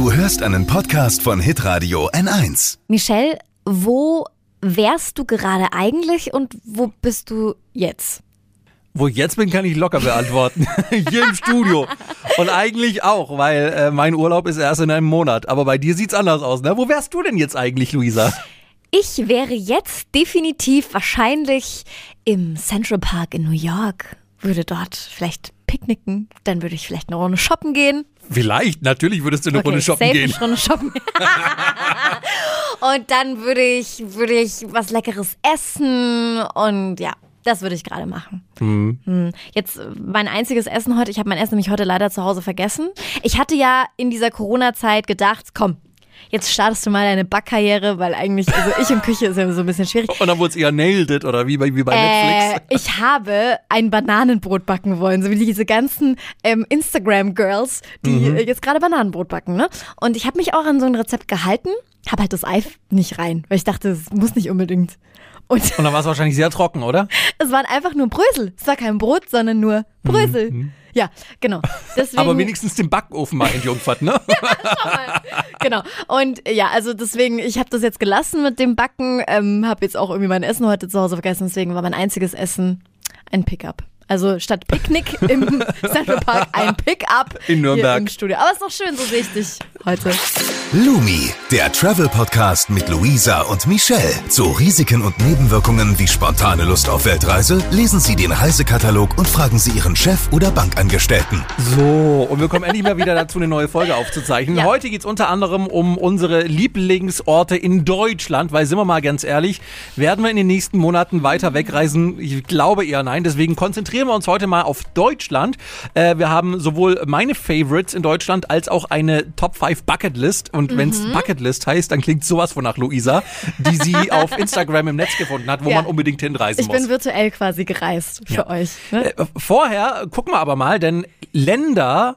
Du hörst einen Podcast von Hitradio N1. Michelle, wo wärst du gerade eigentlich und wo bist du jetzt? Wo ich jetzt bin, kann ich locker beantworten. Hier im Studio. Und eigentlich auch, weil äh, mein Urlaub ist erst in einem Monat. Aber bei dir sieht's anders aus, ne? Wo wärst du denn jetzt eigentlich, Luisa? Ich wäre jetzt definitiv wahrscheinlich im Central Park in New York. Würde dort vielleicht picknicken, dann würde ich vielleicht eine Runde shoppen gehen. Vielleicht, natürlich würdest du eine Okay, Runde shoppen safe gehen. eine Runde shoppen. und dann würde ich, würde ich was Leckeres essen und ja, das würde ich gerade machen. Hm. Jetzt äh, mein einziges Essen heute, ich habe mein Essen nämlich heute leider zu Hause vergessen. Ich hatte ja in dieser Corona-Zeit gedacht, komm, jetzt startest du mal deine Backkarriere, weil eigentlich, also ich in Küche ist ja so ein bisschen schwierig. Und dann wurde es eher nailed it oder wie bei, wie bei Äh, Netflix. ich habe ein Bananenbrot backen wollen, so wie diese ganzen ähm, Instagram-Girls, die Mhm. jetzt gerade Bananenbrot backen. Ne? Und ich habe mich auch an so ein Rezept gehalten, habe halt das Ei nicht rein, weil ich dachte, es muss nicht unbedingt. Und Und dann war es wahrscheinlich sehr trocken, oder? es waren einfach nur Brösel. Es war kein Brot, sondern nur Brösel. Ja, genau. Deswegen, Mhm. Aber wenigstens den Backofen mal entjungfert, ne? genau. Und ja, also deswegen, ich habe das jetzt gelassen mit dem Backen, ähm, habe jetzt auch irgendwie mein Essen heute zu Hause vergessen, deswegen war mein einziges Essen ein Pickup. Also statt Picknick im Central Park ein Pickup In Nürnberg. Hier im Studio. Aber ist doch schön, so sehe ich dich heute. Lumi, der Travel-Podcast mit Luisa und Michelle. Zu Risiken und Nebenwirkungen wie spontane Lust auf Weltreise lesen Sie den Reisekatalog und fragen Sie Ihren Chef oder Bankangestellten. So, und wir kommen endlich mal wieder dazu, eine neue Folge aufzuzeichnen. Ja. Heute geht's unter anderem um unsere Lieblingsorte in Deutschland, weil, sind wir mal ganz ehrlich, werden wir in den nächsten Monaten weiter wegreisen? Ich glaube eher nein. Deswegen konzentrieren wir uns heute mal auf Deutschland. Äh, wir haben sowohl meine Favorites in Deutschland als auch eine Top 5 Bucketlist. Und wenn's Mhm. Bucketlist heißt, dann klingt sowas von nach Luisa, die sie auf Instagram im Netz gefunden hat, wo Ja. man unbedingt hinreisen Ich muss. bin virtuell quasi gereist für Ja. euch. Ne? Äh, Vorher gucken wir aber mal, denn Länder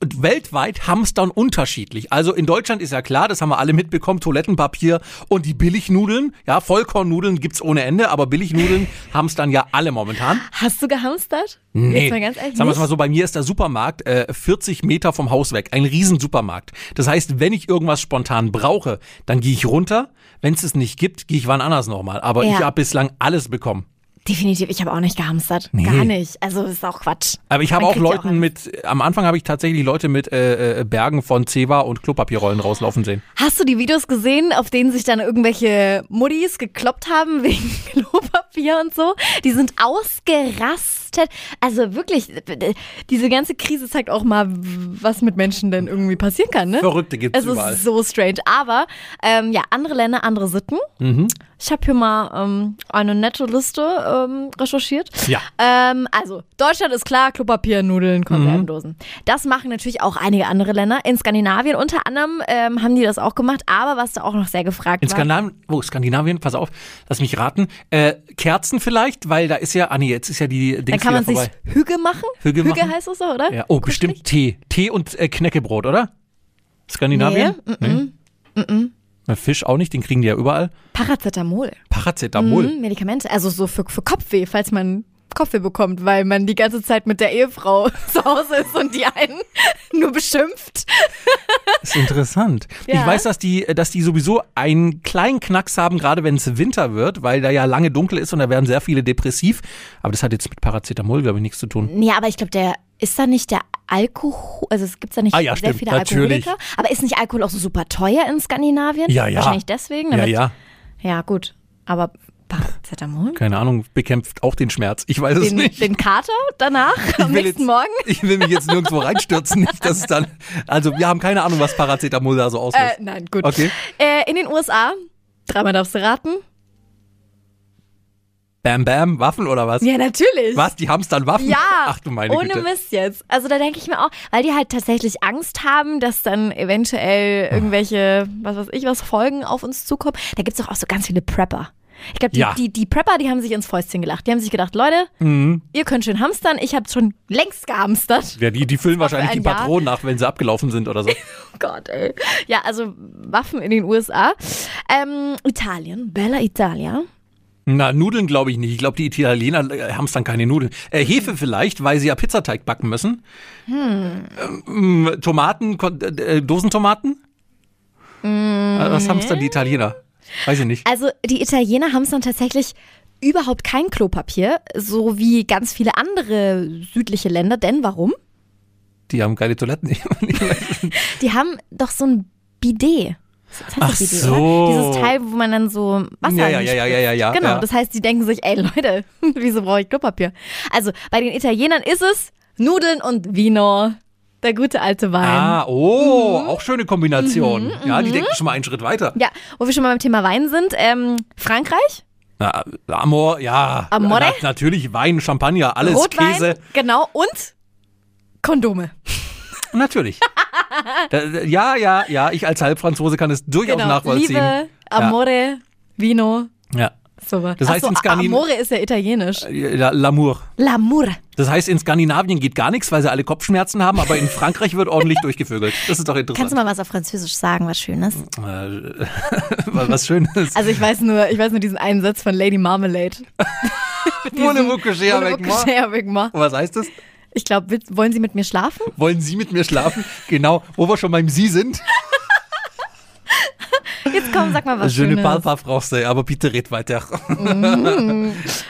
weltweit hamstern unterschiedlich. Also in Deutschland ist ja klar, das haben wir alle mitbekommen, Toilettenpapier und die Billignudeln. Ja, Vollkornnudeln gibt's ohne Ende, aber Billignudeln hamstern ja alle momentan. Hast du gehamstert? Nee. Jetzt mal ganz ehrlich. Sagen wir mal so, bei mir ist der Supermarkt äh, 40 Meter vom Haus weg. Ein Riesensupermarkt. Das heißt, wenn ich irgendwas spontan brauche, dann gehe ich runter. Wenn es es nicht gibt, gehe ich wann anders nochmal. Aber Ja. ich habe bislang alles bekommen. Definitiv, ich habe auch nicht gehamstert. Nee. Gar nicht. Also ist auch Quatsch. Aber ich habe auch Leuten alles. mit, am Anfang habe ich tatsächlich Leute mit äh, äh, Bergen von Zewa und Klopapierrollen rauslaufen sehen. Hast du die Videos gesehen, auf denen sich dann irgendwelche Muddis gekloppt haben wegen Klopapier und so? Die sind ausgerastet. Also wirklich, diese ganze Krise zeigt auch mal, was mit Menschen denn irgendwie passieren kann, ne? Verrückte gibt's Es überall. ist so strange. Aber ähm, ja, andere Länder, andere Sitten. Mhm. Ich habe hier mal ähm, eine nette Liste ähm, recherchiert. Ja. Ähm, also, Deutschland ist klar, Klopapier, Nudeln, Konservendosen. Mhm. Das machen natürlich auch einige andere Länder. In Skandinavien unter anderem ähm, haben die das auch gemacht. Aber was da auch noch sehr gefragt In war. Skandinavien, wo Skandinavien, pass auf, lass mich raten. Äh, Kerzen vielleicht, weil da ist ja, ah nee, jetzt ist ja die Dann Dings kann man sich. Hüge machen. Hüge machen? heißt das so, oder? Ja. Oh, Kurzlich? bestimmt Tee. Tee und äh, Knäckebrot, oder? Skandinavien? Nee, Nee? Na, Fisch auch nicht, den kriegen die ja überall. Paracetamol. Paracetamol. Mhm, Medikamente. Also so für, für Kopfweh, falls man Kopfweh bekommt, weil man die ganze Zeit mit der Ehefrau zu Hause ist und die einen nur beschimpft. Das ist interessant. Ja. Ich weiß, dass die, dass die sowieso einen kleinen Knacks haben, gerade wenn es Winter wird, weil da ja lange dunkel ist und da werden sehr viele depressiv. Aber das hat jetzt mit Paracetamol, glaube ich, nichts zu tun. Ja, aber ich glaube, der ist da nicht der Alkohol, also es gibt da nicht Ah ja, sehr stimmt, viele natürlich. Alkoholiker. Aber ist nicht Alkohol auch so super teuer in Skandinavien? Ja, ja. Wahrscheinlich deswegen. Ja, damit- ja. Ja, gut. Aber Paracetamol? Keine Ahnung, bekämpft auch den Schmerz. Ich weiß es Den, nicht. den Kater danach, am will nächsten jetzt- Morgen? Ich will mich jetzt nirgendwo reinstürzen, nicht, dass es dann. Also, wir haben keine Ahnung, was Paracetamol da so auslöst. Äh, nein, gut. Okay. Äh, in den USA, dreimal darfst du raten. Bam, bam, Waffen oder was? Ja, natürlich. Was? Die haben es dann Waffen? Ja, Ach du meine ohne Güte. Mist jetzt. Also da denke ich mir auch, weil die halt tatsächlich Angst haben, dass dann eventuell irgendwelche, was weiß ich, was Folgen auf uns zukommen. Da gibt es doch auch so ganz viele Prepper. Ich glaube, die, Ja. die, die Prepper, die haben sich ins Fäustchen gelacht. Die haben sich gedacht, Leute, Mhm. ihr könnt schön hamstern, ich habe schon längst gehamstert. Ja, die, die füllen wahrscheinlich ein die Jahr. Patronen nach, wenn sie abgelaufen sind oder so. Oh Gott, ey. Ja, also Waffen in den USA. Ähm, Italien, Bella Italia. Na, Nudeln glaube ich nicht. Ich glaube, die Italiener äh, haben es dann keine Nudeln. Äh, Hefe vielleicht, weil sie ja Pizzateig backen müssen. Ähm, Tomaten, Kon- äh, Dosentomaten? Äh, Was haben es dann die Italiener? Weiß ich nicht. Also die Italiener haben es dann tatsächlich überhaupt kein Klopapier, so wie ganz viele andere südliche Länder. Denn warum? Die haben geile Toiletten. Die haben doch so ein Bidet. Ach Bidet, so. oder? Dieses Teil, wo man dann so Wasser Ja, ja, ja, ja, ja, ja, ja, Genau, ja. das heißt, die denken sich, ey Leute, wieso brauche ich Klopapier? Also bei den Italienern ist es Nudeln und Vino. Der gute alte Wein. ah, oh, auch schöne Kombination. ja, die denken schon mal einen Schritt weiter. Ja, wo wir schon mal beim Thema Wein sind. Ähm, Frankreich, Na, Amor, ja. Amore? Na, natürlich, Wein, Champagner, alles, Rotwein, Käse. genau, und Kondome. Natürlich. da, ja, ja, ja, ich als Halbfranzose kann es durchaus Genau, nachvollziehen. Liebe, Amore, Vino, Ja. sowas. Das heißt so, in Amore ist ja italienisch. Ja, L'amour. L'amour. Das heißt, in Skandinavien geht gar nichts, weil sie alle Kopfschmerzen haben, aber in Frankreich wird ordentlich durchgevögelt. Das ist doch Kannst du interessant. mal was auf Französisch sagen, was Schönes? Äh, was Schönes. Also ich weiß nur, ich weiß nur diesen einen Satz von Lady Marmalade. Moi? coucher avec moi? Was heißt das? Ich glaube, wollen Sie mit mir schlafen? Wollen Sie mit mir schlafen? Genau, wo wir schon beim Sie sind. Jetzt komm, sag mal was Je ne Schönes. parle pas français, aber bitte red weiter.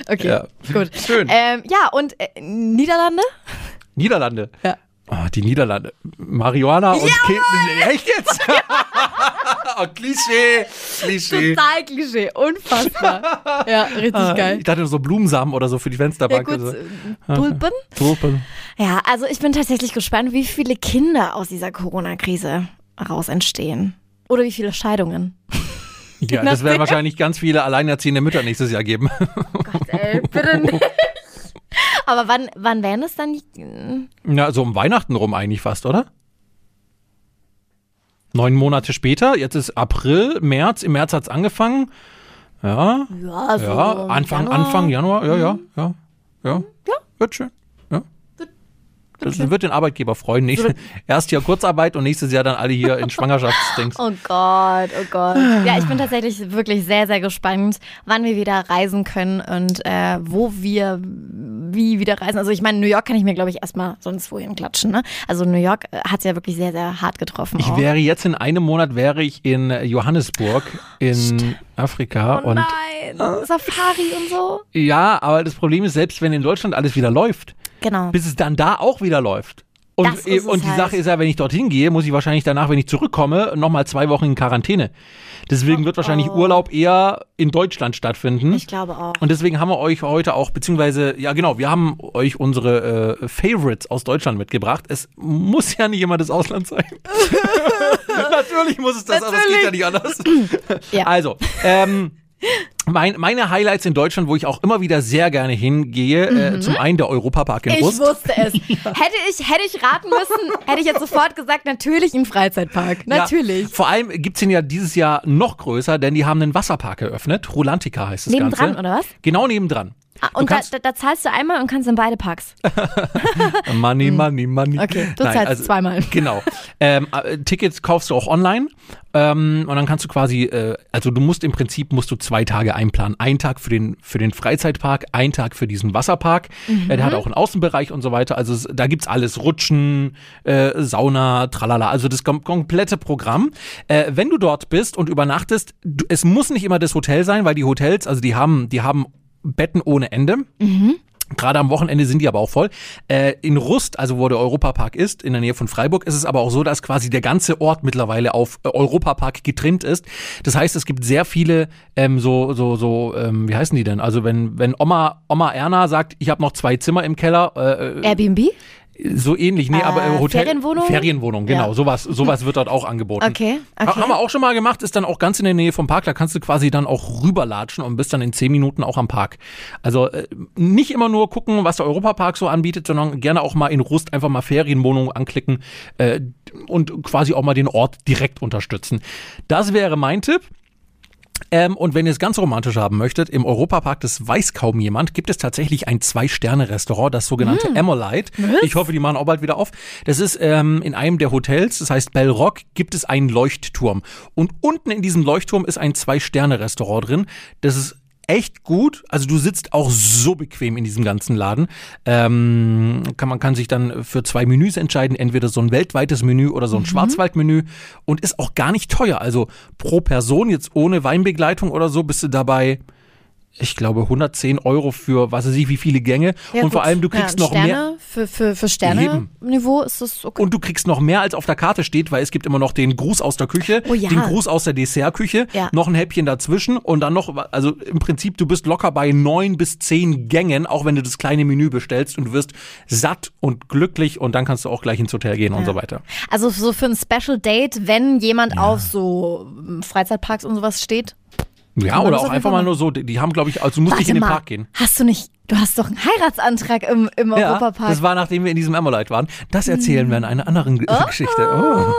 Okay, Ja. gut. Schön. Ähm, ja, und äh, Niederlande? Niederlande. Ja. Oh, die Niederlande. Marihuana und Kind. Echt jetzt? oh, Klischee. Klischee. Total Klischee, unfassbar. ja, richtig Ah, geil. Ich dachte so Blumensamen oder so für die Ja Fensterbank. gut, Also. äh, Tulpen? Tulpen. Ja, also ich bin tatsächlich gespannt, wie viele Kinder aus dieser Corona-Krise raus entstehen. Oder wie viele Scheidungen. Ja, das werden wahrscheinlich ganz viele alleinerziehende Mütter nächstes Jahr geben. Gott, ey, bitte nicht. Aber wann, wann wären es dann? Na, so um Weihnachten rum eigentlich fast, oder? Neun Monate später, jetzt ist April, März, im März hat's angefangen. Ja, Ja, so ja, Anfang, Januar. Mhm. Anfang Januar, ja, ja, ja, ja, ja, wird schön. Das wird den Arbeitgeber freuen. Nicht, erst Jahr Kurzarbeit und nächstes Jahr dann alle hier in Schwangerschaftsdings. Oh Gott, oh Gott. Ja, ich bin tatsächlich wirklich sehr, sehr gespannt, wann wir wieder reisen können und äh, wo wir wie wieder reisen. Also ich meine, New York kann ich mir, glaube ich, erstmal sonst wohin klatschen. Ne? Also New York hat es ja wirklich sehr, sehr hart getroffen. Ich auch. wäre jetzt in einem Monat wäre ich in Johannesburg in Afrika oh und nein, Safari und so. ja, aber das Problem ist, selbst wenn in Deutschland alles wieder läuft, Genau. bis es dann da auch wieder läuft. Und, es und die halt. Sache ist ja, wenn ich dorthin gehe, muss ich wahrscheinlich danach, wenn ich zurückkomme, nochmal zwei Wochen in Quarantäne. Deswegen wird wahrscheinlich Urlaub eher in Deutschland stattfinden. Oh, Ich glaube auch. Und deswegen haben wir euch heute auch, beziehungsweise, ja genau, wir haben euch unsere äh, Favorites aus Deutschland mitgebracht. Es muss ja nicht immer das Ausland sein. Natürlich muss es das, aber es geht ja nicht anders. Ja. Also, ähm, mein, meine Highlights in Deutschland, wo ich auch immer wieder sehr gerne hingehe, äh, zum einen der Europapark in Mhm. Ich Rust. wusste es. Hätte ich, hätte ich raten müssen, hätte ich jetzt sofort gesagt, natürlich ein Freizeitpark. Natürlich. Ja, vor allem gibt's den ja dieses Jahr noch größer, denn die haben einen Wasserpark eröffnet. Rolantica heißt das Nebendran, Ganze. oder was? Genau nebendran. Ah, und da, da, da zahlst du einmal und kannst in beide Parks. Money, money, money. Hm. Okay, du Nein, zahlst also, zweimal. Genau. Ähm, äh, Tickets kaufst du auch online ähm, und dann kannst du quasi, äh, also du musst im Prinzip musst du zwei Tage einplanen. Ein Tag für den für den Freizeitpark, ein Tag für diesen Wasserpark. Mhm. Äh, der hat auch einen Außenbereich und so weiter. Also es, da gibt's alles: Rutschen, äh, Sauna, tralala. Also das kom komplette Programm. Äh, wenn du dort bist und übernachtest, du, es muss nicht immer das Hotel sein, weil die Hotels, also die haben die haben Betten ohne Ende. Gerade am Wochenende sind die aber auch voll. Äh, in Rust, also wo der Europapark ist, in der Nähe von Freiburg, ist es aber auch so, dass quasi der ganze Ort mittlerweile auf äh, Europapark getrimmt ist. Das heißt, es gibt sehr viele ähm, so so so ähm, wie heißen die denn? Also wenn wenn Oma Oma Erna sagt, ich habe noch zwei Zimmer im Keller, äh, Airbnb? So ähnlich, nee, aber äh, Äh, Hotel Ferienwohnung? Ferienwohnung, genau, Ja. sowas sowas wird dort auch angeboten. Okay, okay. Haben wir auch schon mal gemacht, ist dann auch ganz in der Nähe vom Park. Da kannst du quasi dann auch rüberlatschen und bist dann in zehn Minuten auch am Park. Also äh, nicht immer nur gucken, was der Europapark so anbietet, sondern gerne auch mal in Rust einfach mal Ferienwohnungen anklicken äh, und quasi auch mal den Ort direkt unterstützen. Das wäre mein Tipp. Ähm, und wenn ihr es ganz romantisch haben möchtet, im Europapark, das weiß kaum jemand, gibt es tatsächlich ein Zwei-Sterne-Restaurant, das sogenannte Emolite. Ich hoffe, die machen auch bald wieder auf. Das ist ähm, in einem der Hotels, das heißt Bell Rock, gibt es einen Leuchtturm. Und unten in diesem Leuchtturm ist ein Zwei-Sterne-Restaurant drin. Das ist echt gut. Also du sitzt auch so bequem in diesem ganzen Laden. Ähm, kann, man kann sich dann für zwei Menüs entscheiden, entweder so ein weltweites Menü oder so ein Schwarzwaldmenü und ist auch gar nicht teuer. Also pro Person jetzt ohne Weinbegleitung oder so bist du dabei ich glaube, 110 Euro für was weiß ich, wie viele Gänge. Ja, und vor gut. allem, du kriegst ja, noch Sterne, mehr. Für, für, für Sterne-Niveau ist das okay. Und du kriegst noch mehr, als auf der Karte steht, weil es gibt immer noch den Gruß aus der Küche, Oh ja. den Gruß aus der Dessertküche, noch ein Häppchen dazwischen und dann noch, also im Prinzip, du bist locker bei neun bis zehn Gängen, auch wenn du das kleine Menü bestellst und du wirst satt und glücklich und dann kannst du auch gleich ins Hotel gehen und so weiter. Also so für ein Special Date, wenn jemand auf so ähm, Freizeitparks und sowas steht. Ja, oder auch einfach mal nur so, die, die haben, glaube ich, also du musst nicht in den mal, Park gehen. Hast du nicht, du hast doch einen Heiratsantrag im, im Ja, Europapark. das war nachdem wir in diesem Amolite waren. Das erzählen wir in einer anderen G- Geschichte. Oh.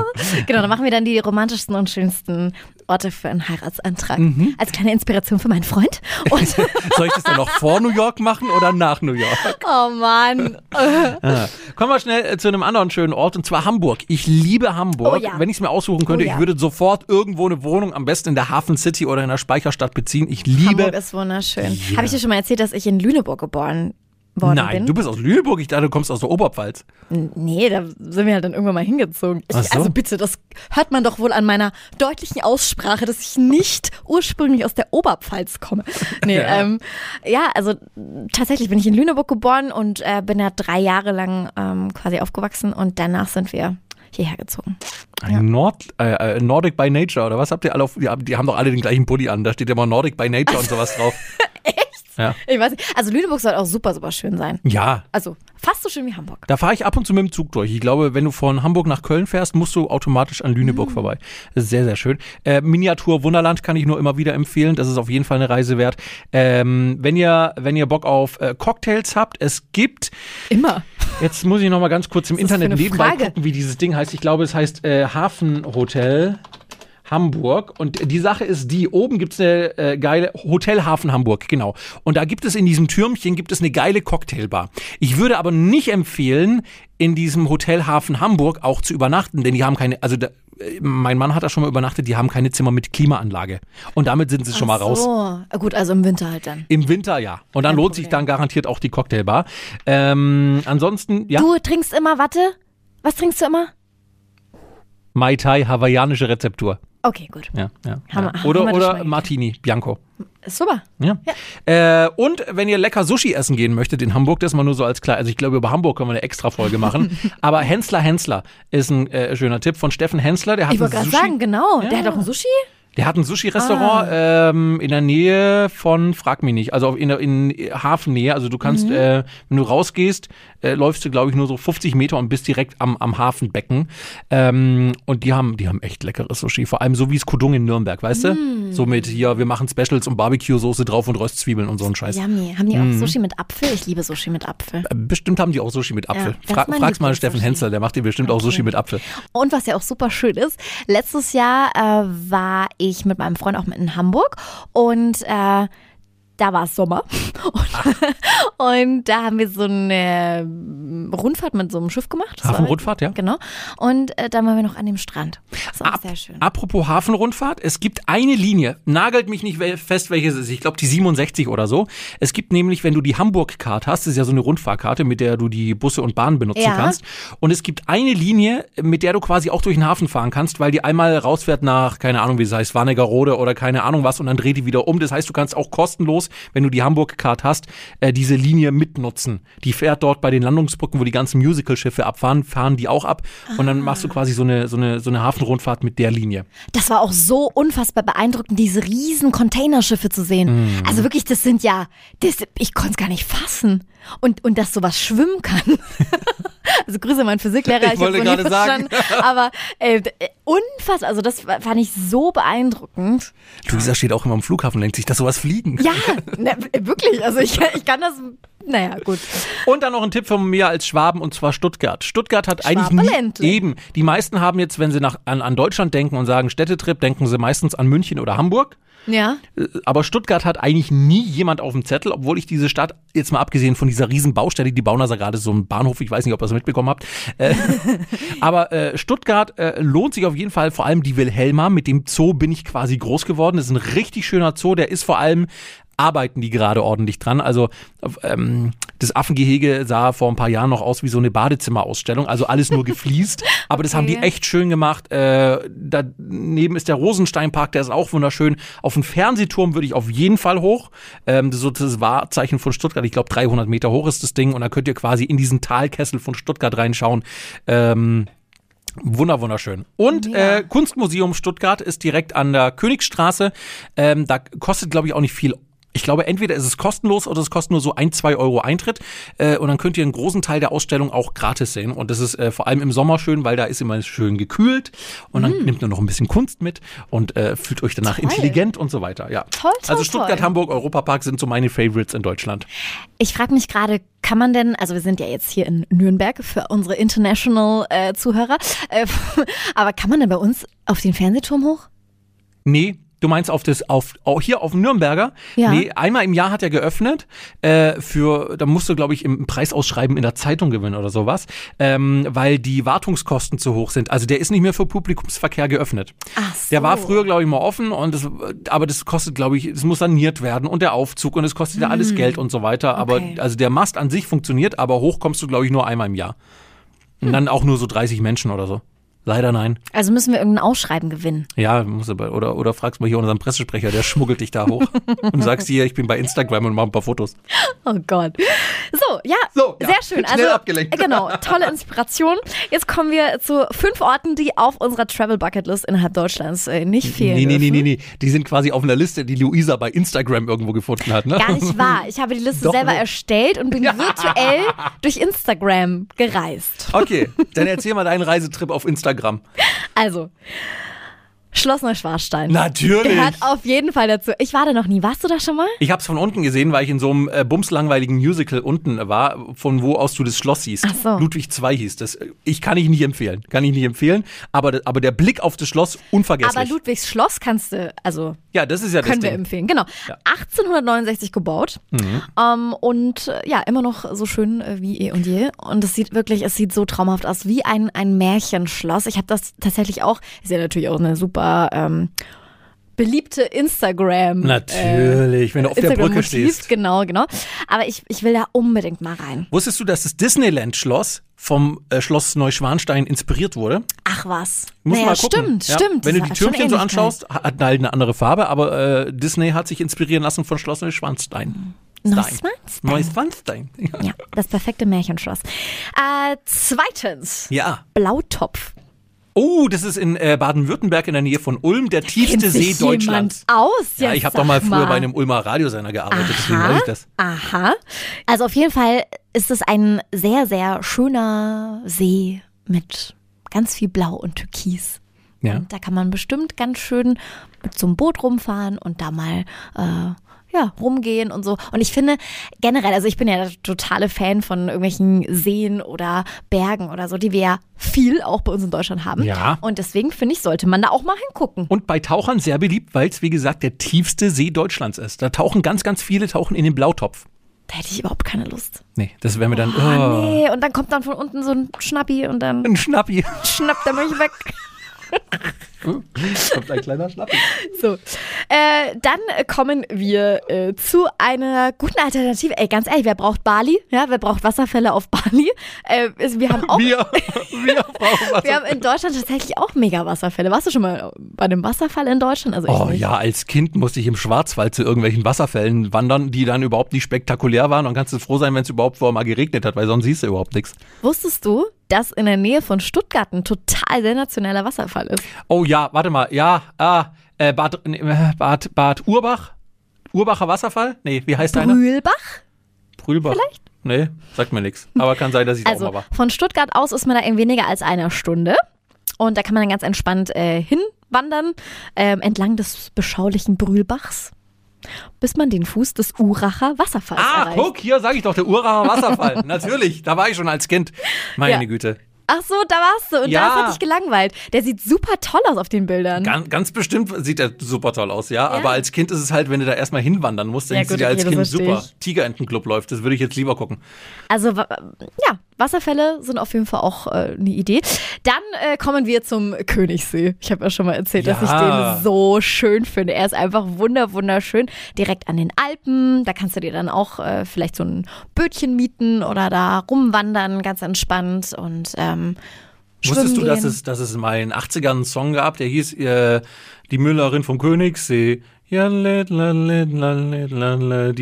Genau, dann machen wir dann die romantischsten und schönsten Orte für einen Heiratsantrag. Mhm. Als kleine Inspiration für meinen Freund. Und, Soll ich das dann noch vor New York machen oder nach New York? oh Mann. Kommen wir schnell äh, zu einem anderen schönen Ort und zwar Hamburg. Ich liebe Hamburg. Oh ja. Wenn ich es mir aussuchen könnte, Oh ja. ich würde sofort irgendwo eine Wohnung, am besten in der Hafen City oder in der Speicherstadt beziehen. Ich liebe. Hamburg ist wunderschön. Habe ich dir schon mal erzählt, dass ich in Lüneburg geboren worden Nein, bin? du bist aus Lüneburg. Ich dachte, du kommst aus der Oberpfalz. Nee, da sind wir halt dann irgendwann mal hingezogen. Ich, so. Also bitte, das hört man doch wohl an meiner deutlichen Aussprache, dass ich nicht ursprünglich aus der Oberpfalz komme. Nee, Ja. ja, ähm, ja also tatsächlich bin ich in Lüneburg geboren und äh, bin da drei Jahre lang ähm, quasi aufgewachsen und danach sind wir hierher gezogen. Ein Nord, äh, äh, Nordic by Nature oder was habt ihr alle auf? Die, haben- doch alle den gleichen Pulli an. Da steht immer Nordic by Nature und sowas drauf. Ja. Ich weiß nicht. Also Lüneburg soll auch super, super schön sein. Ja. Also fast so schön wie Hamburg. Da fahre ich ab und zu mit dem Zug durch. Ich glaube, wenn du von Hamburg nach Köln fährst, musst du automatisch an Mhm. Lüneburg vorbei. Das ist sehr, sehr schön. Äh, Miniatur Wunderland kann ich nur immer wieder empfehlen. Das ist auf jeden Fall eine Reise wert. Ähm, wenn ihr, wenn ihr Bock auf äh, Cocktails habt, es gibt, Immer. jetzt muss ich noch mal ganz kurz im das Internet nebenbei Frage? gucken, wie dieses Ding heißt. Ich glaube, es heißt äh, Hafenhotel. Hamburg. Und die Sache ist die, oben gibt's eine äh, geile Hotel Hafen Hamburg, genau. Und da gibt es in diesem Türmchen gibt es eine geile Cocktailbar. Ich würde aber nicht empfehlen, in diesem Hotel Hafen Hamburg auch zu übernachten, denn die haben keine, also da, äh, mein Mann hat da schon mal übernachtet, die haben keine Zimmer mit Klimaanlage. Und damit sind sie schon mal raus. So. Gut, also im Winter halt dann. Im Winter ja. Und dann Kein lohnt sich Problem. dann garantiert auch die Cocktailbar. Ähm, ansonsten, ja, Du trinkst immer Watte? Was trinkst du immer? Mai Tai, hawaiianische Rezeptur. Okay, gut. Ja, ja. Haben ja. Oder, oder Martini, Bianco. Super. Ja. Äh, und wenn ihr lecker Sushi essen gehen möchtet in Hamburg, das mal nur so als klar. Also ich glaube, über Hamburg können wir eine extra Folge machen. Aber Hensler Hensler ist ein äh, schöner Tipp von Steffen Hensler. Der hat Ich wollte gerade sagen, genau. Ja. Der hat doch ein Sushi? Der hat ein Sushi-Restaurant ähm, in der Nähe von, frag mich nicht, also in, in Hafennähe. Also du kannst, Mhm. äh, wenn du rausgehst, äh, läufst du, glaube ich, nur so 50 Meter und bist direkt am, am Hafenbecken. Ähm, und die haben, die haben echt leckeres Sushi. Vor allem so wie es Kudung in Nürnberg, weißt Mm. du? So mit hier, wir machen Specials und Barbecue-Soße drauf und Röstzwiebeln und so ein Scheiß. Yummy. Haben die auch Mhm. Sushi mit Apfel? Ich liebe Sushi mit Apfel. Äh, Bestimmt haben die auch Sushi mit Apfel. das Fra frag's mal. Steffen Hensler, der macht dir bestimmt auch Okay. Sushi mit Apfel. Und was ja auch super schön ist, letztes Jahr äh, war ich mit meinem Freund auch mit in Hamburg und äh, da war es Sommer. Und, und da haben wir so eine Rundfahrt mit so einem Schiff gemacht. Hafenrundfahrt, ja? Genau. Und äh, dann waren wir noch an dem Strand. Das war Ab- sehr schön. Apropos Hafenrundfahrt, es gibt eine Linie, nagelt mich nicht fest, welches es ist. Ich glaube die 67 oder so. Es gibt nämlich, wenn du die Hamburg-Card hast, das ist ja so eine Rundfahrkarte, mit der du die Busse und Bahnen benutzen Ja. kannst. Und es gibt eine Linie, mit der du quasi auch durch den Hafen fahren kannst, weil die einmal rausfährt nach, keine Ahnung, wie es heißt, Warneggerode oder keine Ahnung was und dann dreht die wieder um. Das heißt, du kannst auch kostenlos, wenn du die Hamburg-Card hast, äh, diese Linie mitnutzen. Die fährt dort bei den Landungsbrücken, wo die ganzen Musical-Schiffe abfahren, fahren die auch ab. Und dann machst du quasi so eine, so eine, so eine Hafenrundfahrt mit der Linie. Das war auch so unfassbar beeindruckend, diese riesen Containerschiffe zu sehen. Mhm. Also wirklich, das sind ja, das, ich konnte es gar nicht fassen. Und, und dass sowas schwimmen kann. also Grüße an meinen Physiklehrer. Ich wollte hab's noch nie gerade sagen. Aber äh, unfassbar, also das fand ich so beeindruckend. Luisa steht auch immer am Flughafen, denkt sich, dass sowas fliegen. Ja, ne, wirklich, also ich, ich kann das, naja, gut. Und dann noch ein Tipp von mir als Schwaben und zwar Stuttgart. Stuttgart hat eigentlich nie, eben. Die meisten haben jetzt, wenn sie nach, an, an Deutschland denken und sagen Städtetrip, denken sie meistens an München oder Hamburg. Ja. Aber Stuttgart hat eigentlich nie jemand auf dem Zettel, obwohl ich diese Stadt, jetzt mal abgesehen von dieser riesen Baustelle, die bauen da gerade so einen Bahnhof, ich weiß nicht, ob ihr das mitbekommen habt. Äh, aber äh, Stuttgart äh, lohnt sich auf jeden Fall, vor allem die Wilhelma, mit dem Zoo bin ich quasi groß geworden. Das ist ein richtig schöner Zoo, der ist vor allem arbeiten die gerade ordentlich dran. Also ähm, das Affengehege sah vor ein paar Jahren noch aus wie so eine Badezimmerausstellung, also alles nur gefliest. Aber das haben die Okay. echt schön gemacht. Äh, daneben ist der Rosensteinpark, der ist auch wunderschön. Auf den Fernsehturm würde ich auf jeden Fall hoch. Ähm, das das Wahrzeichen von Stuttgart. Ich glaube 300 Meter hoch ist das Ding und da könnt ihr quasi in diesen Talkessel von Stuttgart reinschauen. Ähm, Wunder, wunderschön. Und Mega. äh, Kunstmuseum Stuttgart ist direkt an der Königstraße. Ähm, da kostet, glaube ich, auch nicht viel. Ich glaube, entweder ist es kostenlos oder es kostet nur so ein, zwei Euro Eintritt. Äh, und dann könnt ihr einen großen Teil der Ausstellung auch gratis sehen. Und das ist äh, vor allem im Sommer schön, weil da ist immer schön gekühlt. Und dann nimmt ihr noch ein bisschen Kunst mit und äh, fühlt euch danach Mm. Toll. intelligent und so weiter. Ja. Toll, toll, Also Stuttgart, toll. Hamburg, Europapark sind so meine Favorites in Deutschland. Ich frage mich gerade, kann man denn, also wir sind ja jetzt hier in Nürnberg für unsere International-Zuhörer, äh, aber kann man denn bei uns auf den Fernsehturm hoch? Nee, du meinst auf das, auf, auch hier auf dem Nürnberger? Ja. Nee, einmal im Jahr hat er geöffnet. Äh, für, da musst du, glaube ich, im Preisausschreiben in der Zeitung gewinnen oder sowas, ähm, weil die Wartungskosten zu hoch sind. Also der ist nicht mehr für Publikumsverkehr geöffnet. Ach so. Der war früher, glaube ich, mal offen und das, aber das kostet, glaube ich, es muss saniert werden und der Aufzug und es kostet ja alles Geld und so weiter. Aber. Okay. also der Mast an sich funktioniert, aber hoch kommst du, glaube ich, nur einmal im Jahr. Und Hm. dann auch nur so 30 Menschen oder so. Leider nein. Also müssen wir irgendein Ausschreiben gewinnen. Ja, muss aber, oder, oder fragst mal hier unseren Pressesprecher, der schmuggelt dich da hoch und sagst hier, ich bin bei Instagram und mach ein paar Fotos. Oh Gott. So, ja, So, ja, sehr schön. schnell also, abgelenkt. Genau, tolle Inspiration. Jetzt kommen wir zu fünf Orten, die auf unserer Travel Bucket List innerhalb Deutschlands äh, nicht fehlen. Nee, nee, nee, dürfen. nee, nee. Die sind quasi auf einer Liste, die Luisa bei Instagram irgendwo gefunden hat, ne? Gar nicht wahr. Ich habe die Liste Doch, selber nee. erstellt und bin virtuell durch Instagram gereist. Okay, dann erzähl mal deinen Reisetrip auf Instagram. Also, Schloss Neuschwanstein. Natürlich. Gehört auf jeden Fall dazu. Ich war da noch nie. Warst du da schon mal? Ich hab's von unten gesehen, weil ich in so einem äh, bumslangweiligen Musical unten war, von wo aus du das Schloss siehst. Ach so. Ludwig II hieß das. Ich kann ich nicht empfehlen. Kann ich nicht empfehlen. Aber, aber der Blick auf das Schloss, unvergesslich. Aber Ludwigs Schloss kannst du, also ja, das ist ja das können wir Ding. empfehlen. Genau. Ja. 1869 gebaut Mhm. ähm, und äh, ja, immer noch so schön äh, wie eh und je. Und es sieht wirklich, es sieht so traumhaft aus, wie ein, ein Märchenschloss. Ich habe das tatsächlich auch, ist ja natürlich auch eine super ähm, beliebte Instagram. Natürlich, wenn du auf der Brücke Instagram-Motiv, stehst. Genau, genau. Aber ich, ich will da unbedingt mal rein. Wusstest du, dass das Disneyland-Schloss vom äh, Schloss Neuschwanstein inspiriert wurde? Ach was. Muss naja, mal gucken. stimmt, ja? stimmt. Wenn du die Türmchen so anschaust, hat halt eine andere Farbe, aber äh, Disney hat sich inspirieren lassen von Schloss Neuschwanstein. Neuschwanstein. Neuschwanstein. Ja. Ja, das perfekte Märchenschloss. Äh, zweitens, ja. Blautopf. Oh, das ist in äh, Baden-Württemberg in der Nähe von Ulm, der tiefste Kennt See Deutschlands. aus? Ja, ich habe doch mal früher bei einem Ulmer Radiosender gearbeitet, deswegen weiß ich das. Aha. Also auf jeden Fall ist es ein sehr, sehr schöner See mit ganz viel Blau und Türkis. Ja. Und da kann man bestimmt ganz schön mit so einem Boot rumfahren und da mal äh, ja, rumgehen und so. Und ich finde generell, also ich bin ja der totale Fan von irgendwelchen Seen oder Bergen oder so, die wir ja viel auch bei uns in Deutschland haben. Ja. Und deswegen finde ich, sollte man da auch mal hingucken. Und bei Tauchern sehr beliebt, weil es, wie gesagt, der tiefste See Deutschlands ist. Da tauchen ganz, ganz viele tauchen in den Blautopf. Da hätte ich überhaupt keine Lust. Nee, das wäre mir dann Oh, oh, nee, und dann kommt dann von unten so ein Schnappi und dann ein Schnappi. schnappt er mich weg. Kommt ein kleiner Schnappi. So. Äh, dann kommen wir äh, zu einer guten Alternative. Ey, ganz ehrlich, wer braucht Bali? Ja, wer braucht Wasserfälle auf Bali? Äh, wir haben auch. Wir, wir brauchen was. Wir haben in Deutschland tatsächlich auch mega Wasserfälle. Warst du schon mal bei einem Wasserfall in Deutschland? Also Oh nicht. ja, als Kind musste ich im Schwarzwald zu irgendwelchen Wasserfällen wandern, die dann überhaupt nicht spektakulär waren. Und kannst du froh sein, wenn es überhaupt vorher mal geregnet hat, weil sonst siehst du überhaupt nichts. Wusstest du, dass in der Nähe von Stuttgart ein total sensationeller Wasserfall ist? Oh ja, warte mal. Ja, ah, äh, Bad, nee, äh, Bad, Bad Urbach? Urbacher Wasserfall? Nee, wie heißt einer? Brühlbach? Brühlbach. vielleicht? Nee, sagt mir nichts. Aber kann sein, dass ich da auch Also mal war. von Stuttgart aus ist man da in weniger als einer Stunde. Und da kann man dann ganz entspannt äh, hinwandern, ähm, entlang des beschaulichen Brühlbachs, bis man den Fuß des Uracher Wasserfalls Ah, erreicht. guck, hier sage ich doch, der Uracher Wasserfall. Natürlich, da war ich schon als Kind. Meine Ja. Güte. Ach so, da warst du. Und Ja. das hat dich gelangweilt. Der sieht super toll aus auf den Bildern. Ganz, ganz bestimmt sieht er super toll aus, ja? Aber als Kind ist es halt, wenn du da erstmal hinwandern musst, dann Ja, gut, dir als Kind super. Tigerentenclub läuft, das würde ich jetzt lieber gucken. Also, ja, Wasserfälle sind auf jeden Fall auch äh, eine Idee. Dann äh, kommen wir zum Königssee. Ich habe ja schon mal erzählt, dass ich Ja. den so schön finde. Er ist einfach wunder wunderschön. Direkt an den Alpen. Da kannst du dir dann auch äh, vielleicht so ein Bötchen mieten oder da rumwandern, ganz entspannt und ähm, Wusstest du, dass es, dass es mal in den 80ern einen Song gab, der hieß äh, Die Müllerin vom Königssee. Ja, die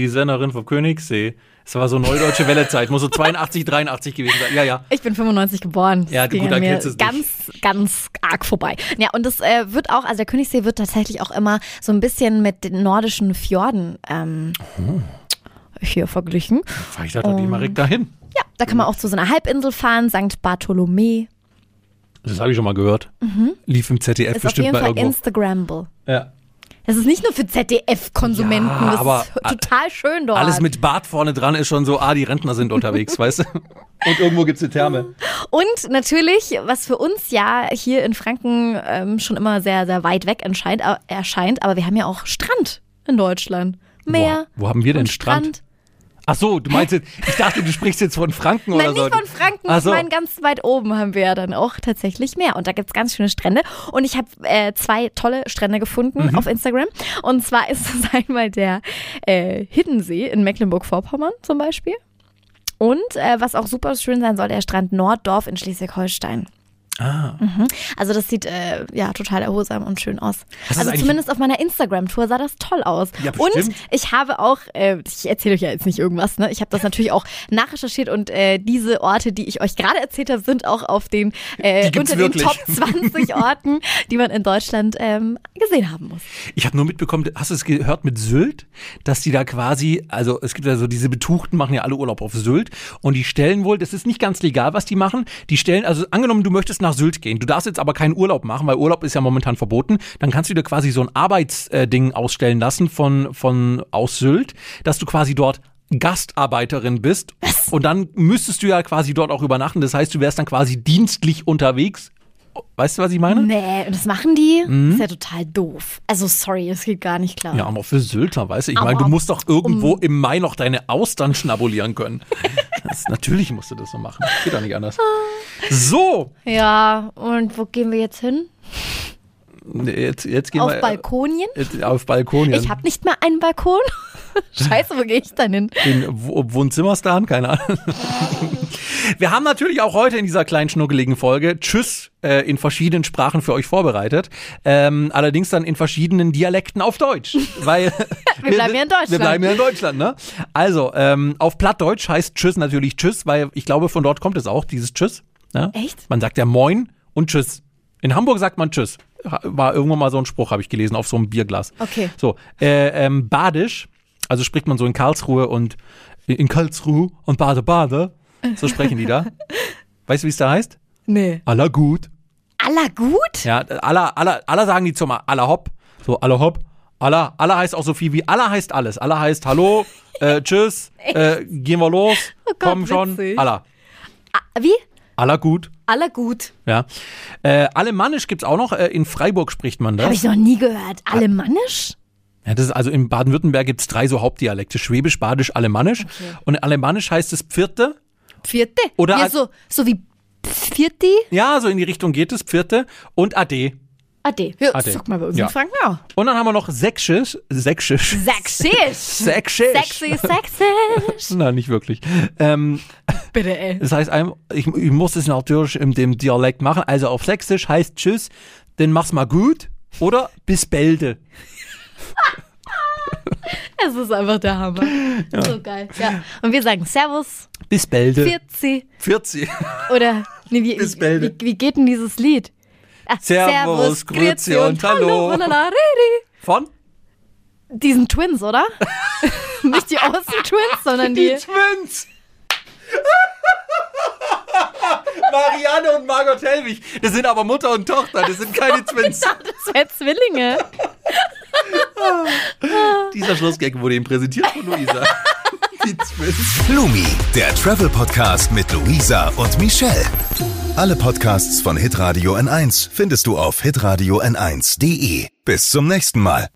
Sennerin vom Königssee. Es war so neudeutsche Wellezeit, muss so 82, 83 gewesen sein. Ja, ja. Ich bin 95 geboren. Das Ja, gut, an dann mir kennst du es ganz, ganz arg vorbei. Ja, und das äh, wird auch, also der Königssee wird tatsächlich auch immer so ein bisschen mit den nordischen Fjorden ähm, Oh. hier verglichen. Fahr ich da doch nicht mal direkt dahin. Ja, da kann man auch zu so einer Halbinsel fahren, St. Bartholomä. Das habe ich schon mal gehört. Lief im ZDF Mhm. Ist auf bestimmt jeden mal Fall irgendwo. Instagrammable. Ja. Das ist nicht nur für ZDF-Konsumenten, Ja, das aber ist total schön dort. Alles mit Bart vorne dran ist schon so, ah, die Rentner sind unterwegs, weißt du? Und irgendwo gibt's eine Therme. Und natürlich, was für uns ja hier in Franken ähm, schon immer sehr, sehr weit weg erscheint, äh, erscheint, aber wir haben ja auch Strand in Deutschland. Meer. Wo, wo haben wir denn und Strand? Ach so, du meinst jetzt, ich dachte, du sprichst jetzt von Franken Nein, oder so. nicht von Franken, Ach ich so. meine ganz weit oben haben wir ja dann auch tatsächlich Meer. Und da gibt's ganz schöne Strände. Und ich habe äh, zwei tolle Strände gefunden Mhm. auf Instagram. Und zwar ist es einmal der äh, Hiddensee in Mecklenburg-Vorpommern zum Beispiel. Und äh, was auch super schön sein soll, der Strand Norddorf in Schleswig-Holstein. Ah. Mhm. Also das sieht äh, ja total erholsam und schön aus. Du also zumindest auf meiner Instagram-Tour sah das toll aus. Ja, und ich habe auch, äh, ich erzähle euch ja jetzt nicht irgendwas, ne? Ich habe das natürlich auch nachrecherchiert und äh, diese Orte, die ich euch gerade erzählt habe, sind auch auf den äh, unter den wirklich. Top 20 Orten, die man in Deutschland ähm, gesehen haben muss. Ich habe nur mitbekommen, hast du es gehört mit Sylt, dass die da quasi, also es gibt ja so diese Betuchten, machen ja alle Urlaub auf Sylt und die stellen wohl, das ist nicht ganz legal, was die machen, die stellen, also angenommen, du möchtest nach Sylt gehen, du darfst jetzt aber keinen Urlaub machen, weil Urlaub ist ja momentan verboten, dann kannst du dir quasi so ein Arbeitsding ausstellen lassen von, von aus Sylt, dass du quasi dort Gastarbeiterin bist. Und dann müsstest du ja quasi dort auch übernachten, das heißt, du wärst dann quasi dienstlich unterwegs. Weißt du, was ich meine? Nee, und das machen die? Mhm. Das ist ja total doof. Also sorry, das geht gar nicht klar. Ja, aber für Sylter, weißt du? Ich meine, du musst doch irgendwo im Mai noch deine Austern schnabulieren können. Das, natürlich musst du das so machen. Geht doch nicht anders. So, Ja, und wo gehen wir jetzt hin? jetzt, jetzt gehen Auf wir Balkonien? Jetzt auf Balkonien. Ich habe nicht mehr einen Balkon. Scheiße, wo gehe ich denn hin? Wo- Wohnzimmerstan, keine Ahnung. Wir haben natürlich auch heute in dieser kleinen schnuckeligen Folge Tschüss äh, in verschiedenen Sprachen für euch vorbereitet. Ähm, allerdings dann in verschiedenen Dialekten auf Deutsch. Weil Wir bleiben ja in Deutschland. Wir bleiben ja in Deutschland, ne? Also, ähm, auf Plattdeutsch heißt Tschüss natürlich Tschüss, weil ich glaube, von dort kommt es auch, dieses Tschüss. Ne? Echt? Man sagt ja Moin und Tschüss. In Hamburg sagt man Tschüss. War irgendwann mal so ein Spruch, habe ich gelesen, auf so einem Bierglas. Okay. So, äh, ähm, Badisch, also spricht man so in Karlsruhe und in Karlsruhe und Bade Bade. So sprechen die da. Weißt du, wie es da heißt? Nee. Aller gut. Aller gut? Ja, aller, aller, aller sagen die zum aller hopp. So, aller hopp. Aller, aller heißt auch so viel wie aller heißt alles. Aller heißt Hallo, äh, Tschüss, äh, gehen wir los, Oh Gott, komm schon. witzig. Aller. Ah, Wie? Aller gut. Aller gut. Ja. Äh, Alemannisch gibt's auch noch. Äh, in Freiburg spricht man das. Habe ich noch nie gehört. Alemannisch? Ja, das ist also in Baden-Württemberg gibt's drei so Hauptdialekte: Schwäbisch, Badisch, Alemannisch. Und in Alemannisch heißt es Pfierte. Vierte? Oder als- so, so wie Vierte? Ja, so in die Richtung geht es, Pfierte und Ade. Ade. Ja, Ade. Sag mal bei uns Ja. in Franken auch. Und dann haben wir noch Sächsisch. Sächsisch. Sächsisch. Sächsisch. Sexy, sächsisch. Nein, nicht wirklich. Ähm, Bitte, ey. das heißt, ich, ich muss es natürlich in dem Dialekt machen. Also auf Sächsisch heißt Tschüss, dann mach's mal gut oder bis bälde. Es ist einfach der Hammer. So geil. Ja. Und wir sagen Servus, Bis bälde. Vierzi 40. oder nee, wie, Bis bälde. wie, wie geht denn dieses Lied? Ah, Servus, Grüezi und Hallo. lalala, riri. Von? Diesen Twins, oder? Nicht die Austin Twins, sondern die. Twins. Marianne und Margot Helwig. Das sind aber Mutter und Tochter, das sind keine Twins. Das wären Zwillinge. Dieser Schlussgag wurde ihm präsentiert von Luisa. Die Twins. Blumi, der Travel Podcast mit Luisa und Michelle. Alle Podcasts von Hitradio N1 findest du auf hitradio n1.de. Bis zum nächsten Mal.